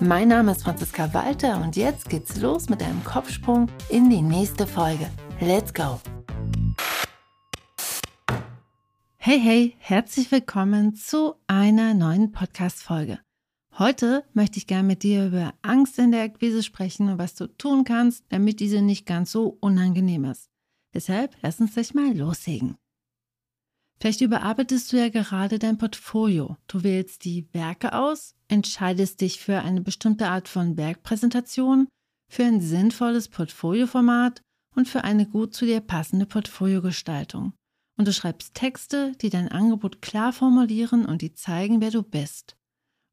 Mein Name ist Franziska Walter und jetzt geht's los mit einem Kopfsprung in die nächste Folge. Let's go! Hey, hey, herzlich willkommen zu einer neuen Podcast-Folge. Heute möchte ich gerne mit dir über Angst in der Akquise sprechen und was du tun kannst, damit diese nicht ganz so unangenehm ist. Deshalb lass uns gleich mal loslegen. Vielleicht überarbeitest du ja gerade dein Portfolio. Du wählst die Werke aus, entscheidest dich für eine bestimmte Art von Werkpräsentation, für ein sinnvolles Portfolioformat und für eine gut zu dir passende Portfoliogestaltung und du schreibst Texte, die dein Angebot klar formulieren und die zeigen, wer du bist.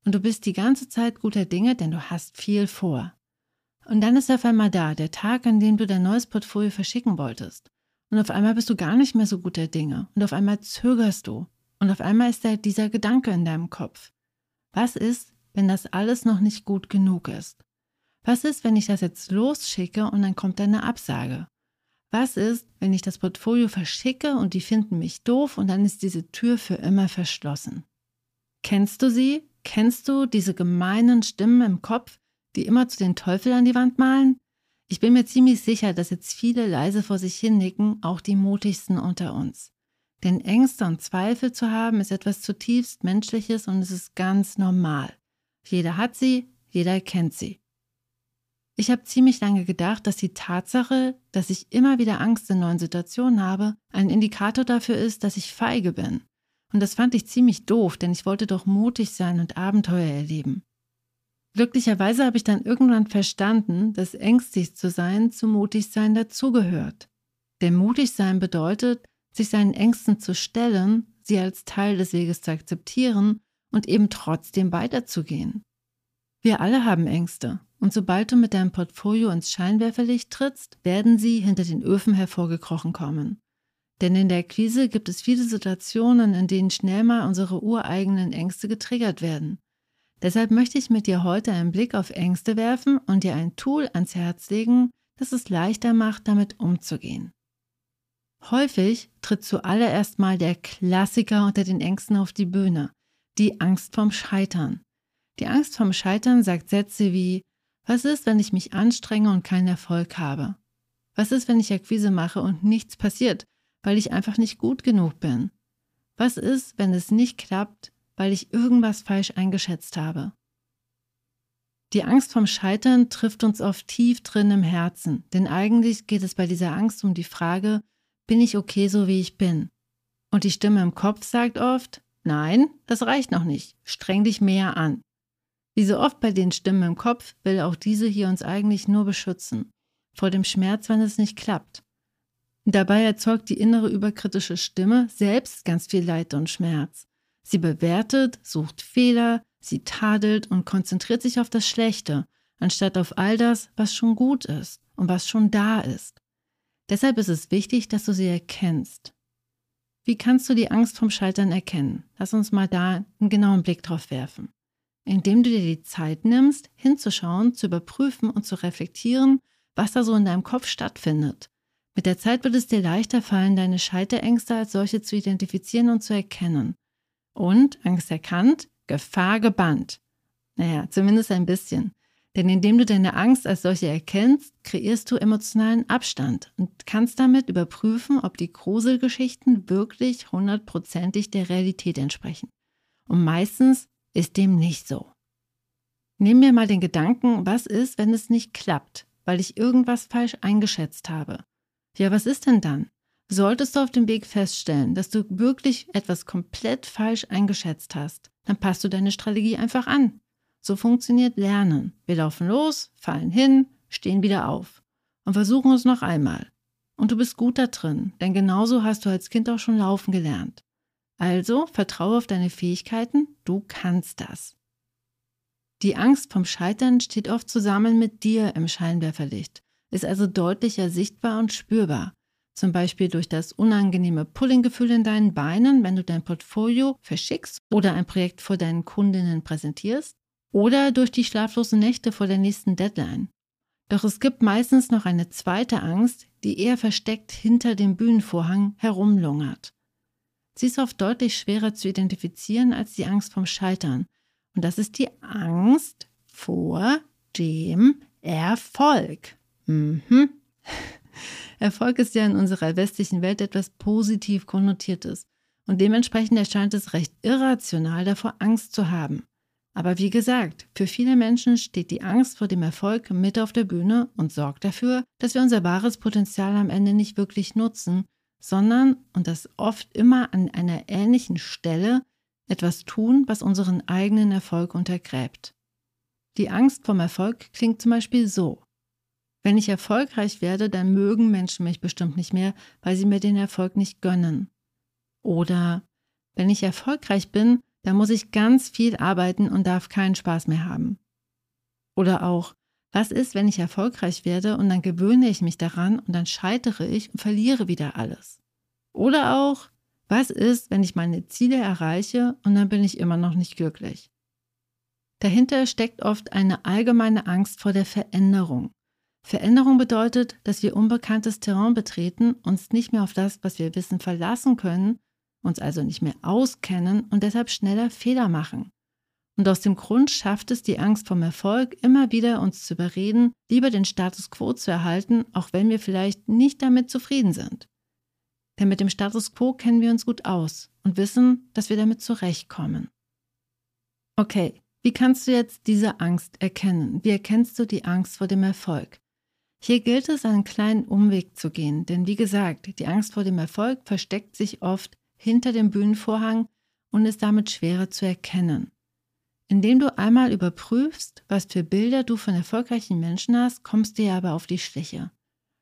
Und du bist die ganze Zeit guter Dinge, denn du hast viel vor. Und dann ist auf einmal da, der Tag, an dem du dein neues Portfolio verschicken wolltest. Und auf einmal bist du gar nicht mehr so guter Dinge. Und auf einmal zögerst du. Und auf einmal ist da dieser Gedanke in deinem Kopf. Was ist, wenn das alles noch nicht gut genug ist? Was ist, wenn ich das jetzt losschicke und dann kommt eine Absage? Was ist, wenn ich das Portfolio verschicke und die finden mich doof und dann ist diese Tür für immer verschlossen? Kennst du sie? Kennst du diese gemeinen Stimmen im Kopf, die immer zu den Teufel an die Wand malen? Ich bin mir ziemlich sicher, dass jetzt viele leise vor sich hin nicken, auch die mutigsten unter uns. Denn Ängste und Zweifel zu haben, ist etwas zutiefst Menschliches und es ist ganz normal. Jeder hat sie, jeder kennt sie. Ich habe ziemlich lange gedacht, dass die Tatsache, dass ich immer wieder Angst in neuen Situationen habe, ein Indikator dafür ist, dass ich feige bin. Und das fand ich ziemlich doof, denn ich wollte doch mutig sein und Abenteuer erleben. Glücklicherweise habe ich dann irgendwann verstanden, dass ängstlich zu sein zu mutig sein dazugehört. Denn mutig sein bedeutet, sich seinen Ängsten zu stellen, sie als Teil des Weges zu akzeptieren und eben trotzdem weiterzugehen. Wir alle haben Ängste und sobald du mit deinem Portfolio ins Scheinwerferlicht trittst, werden sie hinter den Öfen hervorgekrochen kommen. Denn in der Akquise gibt es viele Situationen, in denen schnell mal unsere ureigenen Ängste getriggert werden. Deshalb möchte ich mit dir heute einen Blick auf Ängste werfen und dir ein Tool ans Herz legen, das es leichter macht, damit umzugehen. Häufig tritt zuallererst mal der Klassiker unter den Ängsten auf die Bühne, die Angst vom Scheitern. Die Angst vom Scheitern sagt Sätze wie was ist, wenn ich mich anstrenge und keinen Erfolg habe? Was ist, wenn ich Akquise mache und nichts passiert, weil ich einfach nicht gut genug bin? Was ist, wenn es nicht klappt, weil ich irgendwas falsch eingeschätzt habe? Die Angst vom Scheitern trifft uns oft tief drin im Herzen, denn eigentlich geht es bei dieser Angst um die Frage, bin ich okay so wie ich bin? Und die Stimme im Kopf sagt oft, nein, das reicht noch nicht, streng dich mehr an. Wie so oft bei den Stimmen im Kopf will auch diese hier uns eigentlich nur beschützen. Vor dem Schmerz, wenn es nicht klappt. Dabei erzeugt die innere überkritische Stimme selbst ganz viel Leid und Schmerz. Sie bewertet, sucht Fehler, sie tadelt und konzentriert sich auf das Schlechte, anstatt auf all das, was schon gut ist und was schon da ist. Deshalb ist es wichtig, dass du sie erkennst. Wie kannst du die Angst vom Scheitern erkennen? Lass uns mal da einen genauen Blick drauf werfen indem du dir die Zeit nimmst, hinzuschauen, zu überprüfen und zu reflektieren, was da so in deinem Kopf stattfindet. Mit der Zeit wird es dir leichter fallen, deine Scheiterängste als solche zu identifizieren und zu erkennen. Und, Angst erkannt, Gefahr gebannt. Naja, zumindest ein bisschen. Denn indem du deine Angst als solche erkennst, kreierst du emotionalen Abstand und kannst damit überprüfen, ob die Gruselgeschichten wirklich hundertprozentig der Realität entsprechen. Und meistens ist dem nicht so. Nimm mir mal den Gedanken, was ist, wenn es nicht klappt, weil ich irgendwas falsch eingeschätzt habe. Ja, was ist denn dann? Solltest du auf dem Weg feststellen, dass du wirklich etwas komplett falsch eingeschätzt hast, dann passt du deine Strategie einfach an. So funktioniert Lernen. Wir laufen los, fallen hin, stehen wieder auf und versuchen es noch einmal. Und du bist gut da drin, denn genauso hast du als Kind auch schon laufen gelernt. Also vertraue auf deine Fähigkeiten, du kannst das. Die Angst vom Scheitern steht oft zusammen mit dir im Scheinwerferlicht. ist also deutlicher sichtbar und spürbar. Zum Beispiel durch das unangenehme Pullinggefühl in deinen Beinen, wenn du dein Portfolio verschickst oder ein Projekt vor deinen Kundinnen präsentierst, oder durch die schlaflosen Nächte vor der nächsten Deadline. Doch es gibt meistens noch eine zweite Angst, die eher versteckt hinter dem Bühnenvorhang herumlungert. Sie ist oft deutlich schwerer zu identifizieren als die Angst vom Scheitern. Und das ist die Angst vor dem Erfolg. Mhm. Erfolg ist ja in unserer westlichen Welt etwas positiv konnotiertes und dementsprechend erscheint es recht irrational, davor Angst zu haben. Aber wie gesagt, für viele Menschen steht die Angst vor dem Erfolg mit auf der Bühne und sorgt dafür, dass wir unser wahres Potenzial am Ende nicht wirklich nutzen, sondern, und das oft immer an einer ähnlichen Stelle, etwas tun, was unseren eigenen Erfolg untergräbt. Die Angst vom Erfolg klingt zum Beispiel so. Wenn ich erfolgreich werde, dann mögen Menschen mich bestimmt nicht mehr, weil sie mir den Erfolg nicht gönnen. Oder wenn ich erfolgreich bin, dann muss ich ganz viel arbeiten und darf keinen Spaß mehr haben. Oder auch, was ist, wenn ich erfolgreich werde und dann gewöhne ich mich daran und dann scheitere ich und verliere wieder alles? Oder auch, was ist, wenn ich meine Ziele erreiche und dann bin ich immer noch nicht glücklich? Dahinter steckt oft eine allgemeine Angst vor der Veränderung. Veränderung bedeutet, dass wir unbekanntes Terrain betreten, uns nicht mehr auf das, was wir wissen, verlassen können, uns also nicht mehr auskennen und deshalb schneller Fehler machen. Und aus dem Grund schafft es die Angst vom Erfolg immer wieder, uns zu überreden, lieber den Status quo zu erhalten, auch wenn wir vielleicht nicht damit zufrieden sind. Denn mit dem Status quo kennen wir uns gut aus und wissen, dass wir damit zurechtkommen. Okay, wie kannst du jetzt diese Angst erkennen? Wie erkennst du die Angst vor dem Erfolg? Hier gilt es, einen kleinen Umweg zu gehen, denn wie gesagt, die Angst vor dem Erfolg versteckt sich oft hinter dem Bühnenvorhang und ist damit schwerer zu erkennen. Indem du einmal überprüfst, was für Bilder du von erfolgreichen Menschen hast, kommst du ja aber auf die Schliche.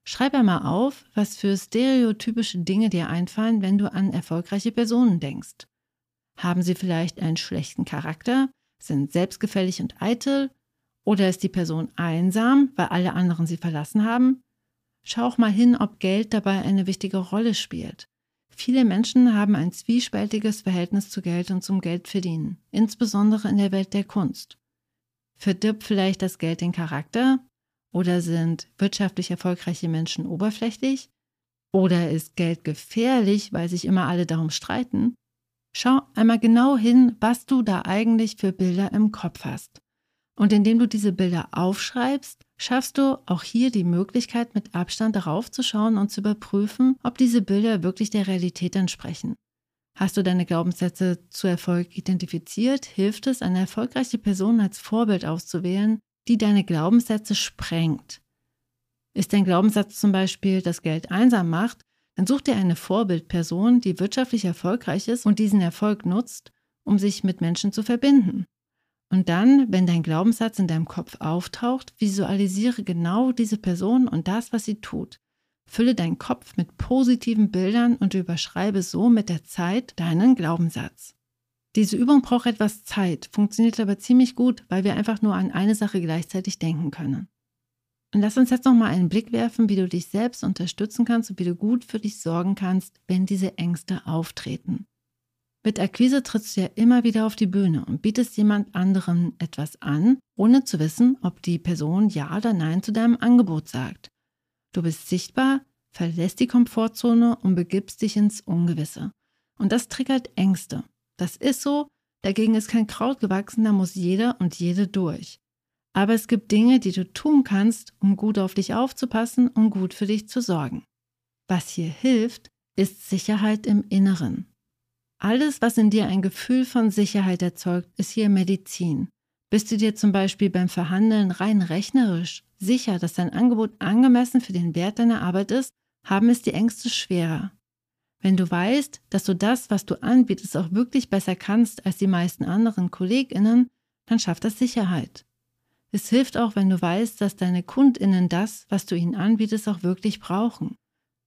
Schreib einmal auf, was für stereotypische Dinge dir einfallen, wenn du an erfolgreiche Personen denkst. Haben sie vielleicht einen schlechten Charakter, sind selbstgefällig und eitel oder ist die Person einsam, weil alle anderen sie verlassen haben? Schau auch mal hin, ob Geld dabei eine wichtige Rolle spielt. Viele Menschen haben ein zwiespältiges Verhältnis zu Geld und zum Geldverdienen, insbesondere in der Welt der Kunst. Verdirbt vielleicht das Geld den Charakter? Oder sind wirtschaftlich erfolgreiche Menschen oberflächlich? Oder ist Geld gefährlich, weil sich immer alle darum streiten? Schau einmal genau hin, was du da eigentlich für Bilder im Kopf hast. Und indem du diese Bilder aufschreibst, schaffst du auch hier die Möglichkeit, mit Abstand darauf zu schauen und zu überprüfen, ob diese Bilder wirklich der Realität entsprechen. Hast du deine Glaubenssätze zu Erfolg identifiziert, hilft es, eine erfolgreiche Person als Vorbild auszuwählen, die deine Glaubenssätze sprengt. Ist dein Glaubenssatz zum Beispiel, dass Geld einsam macht, dann such dir eine Vorbildperson, die wirtschaftlich erfolgreich ist und diesen Erfolg nutzt, um sich mit Menschen zu verbinden. Und dann, wenn dein Glaubenssatz in deinem Kopf auftaucht, visualisiere genau diese Person und das, was sie tut. Fülle deinen Kopf mit positiven Bildern und überschreibe so mit der Zeit deinen Glaubenssatz. Diese Übung braucht etwas Zeit, funktioniert aber ziemlich gut, weil wir einfach nur an eine Sache gleichzeitig denken können. Und lass uns jetzt nochmal einen Blick werfen, wie du dich selbst unterstützen kannst und wie du gut für dich sorgen kannst, wenn diese Ängste auftreten. Mit Akquise trittst du ja immer wieder auf die Bühne und bietest jemand anderem etwas an, ohne zu wissen, ob die Person Ja oder Nein zu deinem Angebot sagt. Du bist sichtbar, verlässt die Komfortzone und begibst dich ins Ungewisse. Und das triggert Ängste. Das ist so, dagegen ist kein Kraut gewachsen, da muss jeder und jede durch. Aber es gibt Dinge, die du tun kannst, um gut auf dich aufzupassen und gut für dich zu sorgen. Was hier hilft, ist Sicherheit im Inneren. Alles, was in dir ein Gefühl von Sicherheit erzeugt, ist hier Medizin. Bist du dir zum Beispiel beim Verhandeln rein rechnerisch sicher, dass dein Angebot angemessen für den Wert deiner Arbeit ist, haben es die Ängste schwerer. Wenn du weißt, dass du das, was du anbietest, auch wirklich besser kannst als die meisten anderen KollegInnen, dann schafft das Sicherheit. Es hilft auch, wenn du weißt, dass deine KundInnen das, was du ihnen anbietest, auch wirklich brauchen.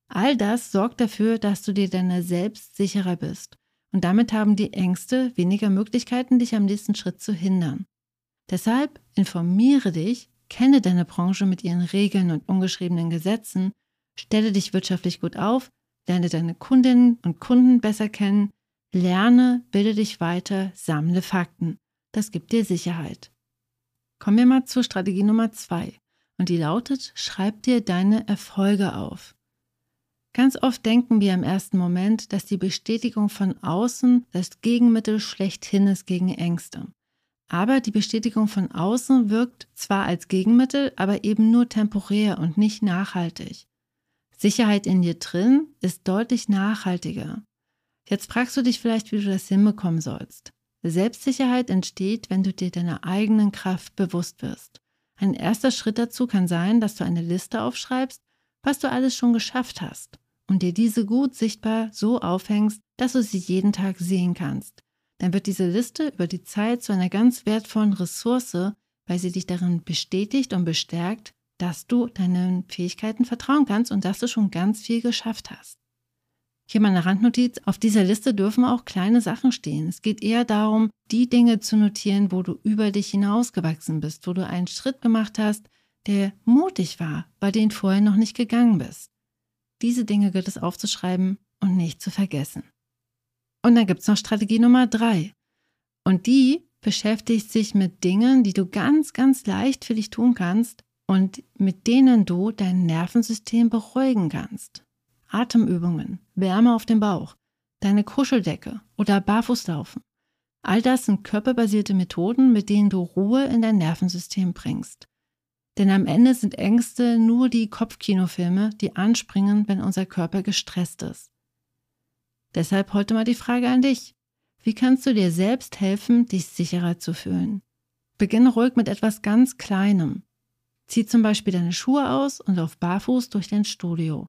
All das sorgt dafür, dass du dir deiner selbst sicherer bist und damit haben die Ängste weniger Möglichkeiten, dich am nächsten Schritt zu hindern. Deshalb informiere dich, kenne deine Branche mit ihren Regeln und ungeschriebenen Gesetzen, stelle dich wirtschaftlich gut auf, lerne deine Kundinnen und Kunden besser kennen, lerne, bilde dich weiter, sammle Fakten. Das gibt dir Sicherheit. Kommen wir mal zur Strategie Nummer zwei. Und die lautet, schreib dir deine Erfolge auf. Ganz oft denken wir im ersten Moment, dass die Bestätigung von außen das Gegenmittel schlechthin ist gegen Ängste. Aber die Bestätigung von außen wirkt zwar als Gegenmittel, aber eben nur temporär und nicht nachhaltig. Sicherheit in dir drin ist deutlich nachhaltiger. Jetzt fragst du dich vielleicht, wie du das hinbekommen sollst. Selbstsicherheit entsteht, wenn du dir deiner eigenen Kraft bewusst wirst. Ein erster Schritt dazu kann sein, dass du eine Liste aufschreibst, was du alles schon geschafft hast und dir diese gut sichtbar so aufhängst, dass du sie jeden Tag sehen kannst. Dann wird diese Liste über die Zeit zu einer ganz wertvollen Ressource, weil sie dich darin bestätigt und bestärkt, dass du deinen Fähigkeiten vertrauen kannst und dass du schon ganz viel geschafft hast. Hier meine Randnotiz. Auf dieser Liste dürfen auch kleine Sachen stehen. Es geht eher darum, die Dinge zu notieren, wo du über dich hinausgewachsen bist, wo du einen Schritt gemacht hast, der mutig war, bei dem vorher noch nicht gegangen bist. Diese Dinge gilt es aufzuschreiben und nicht zu vergessen. Und dann gibt es noch Strategie Nummer drei. Und die beschäftigt sich mit Dingen, die du ganz, ganz leicht für dich tun kannst und mit denen du dein Nervensystem beruhigen kannst. Atemübungen, Wärme auf dem Bauch, deine Kuscheldecke oder Barfußlaufen. All das sind körperbasierte Methoden, mit denen du Ruhe in dein Nervensystem bringst. Denn am Ende sind Ängste nur die Kopfkinofilme, die anspringen, wenn unser Körper gestresst ist. Deshalb heute mal die Frage an dich. Wie kannst du dir selbst helfen, dich sicherer zu fühlen? Beginne ruhig mit etwas ganz Kleinem. Zieh zum Beispiel deine Schuhe aus und lauf barfuß durch dein Studio.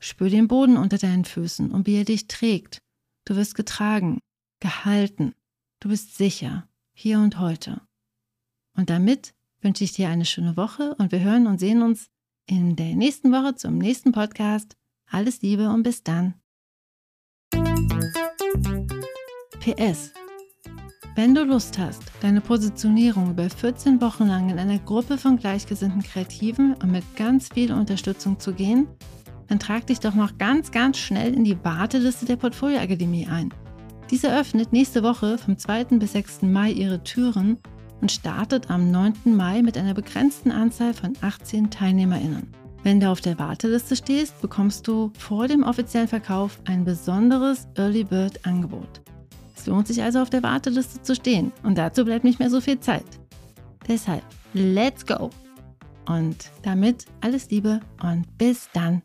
Spür den Boden unter deinen Füßen und wie er dich trägt. Du wirst getragen, gehalten. Du bist sicher, hier und heute. Und damit wünsche ich dir eine schöne Woche und wir hören und sehen uns in der nächsten Woche zum nächsten Podcast. Alles Liebe und bis dann. PS. Wenn du Lust hast, deine Positionierung über 14 Wochen lang in einer Gruppe von gleichgesinnten Kreativen und mit ganz viel Unterstützung zu gehen, dann trag dich doch noch ganz, ganz schnell in die Warteliste der Portfolioakademie ein. Diese öffnet nächste Woche vom 2. bis 6. Mai ihre Türen und startet am 9. Mai mit einer begrenzten Anzahl von 18 TeilnehmerInnen. Wenn du auf der Warteliste stehst, bekommst du vor dem offiziellen Verkauf ein besonderes Early Bird Angebot. Es lohnt sich also auf der Warteliste zu stehen und dazu bleibt nicht mehr so viel Zeit. Deshalb, let's go! Und damit alles Liebe und bis dann!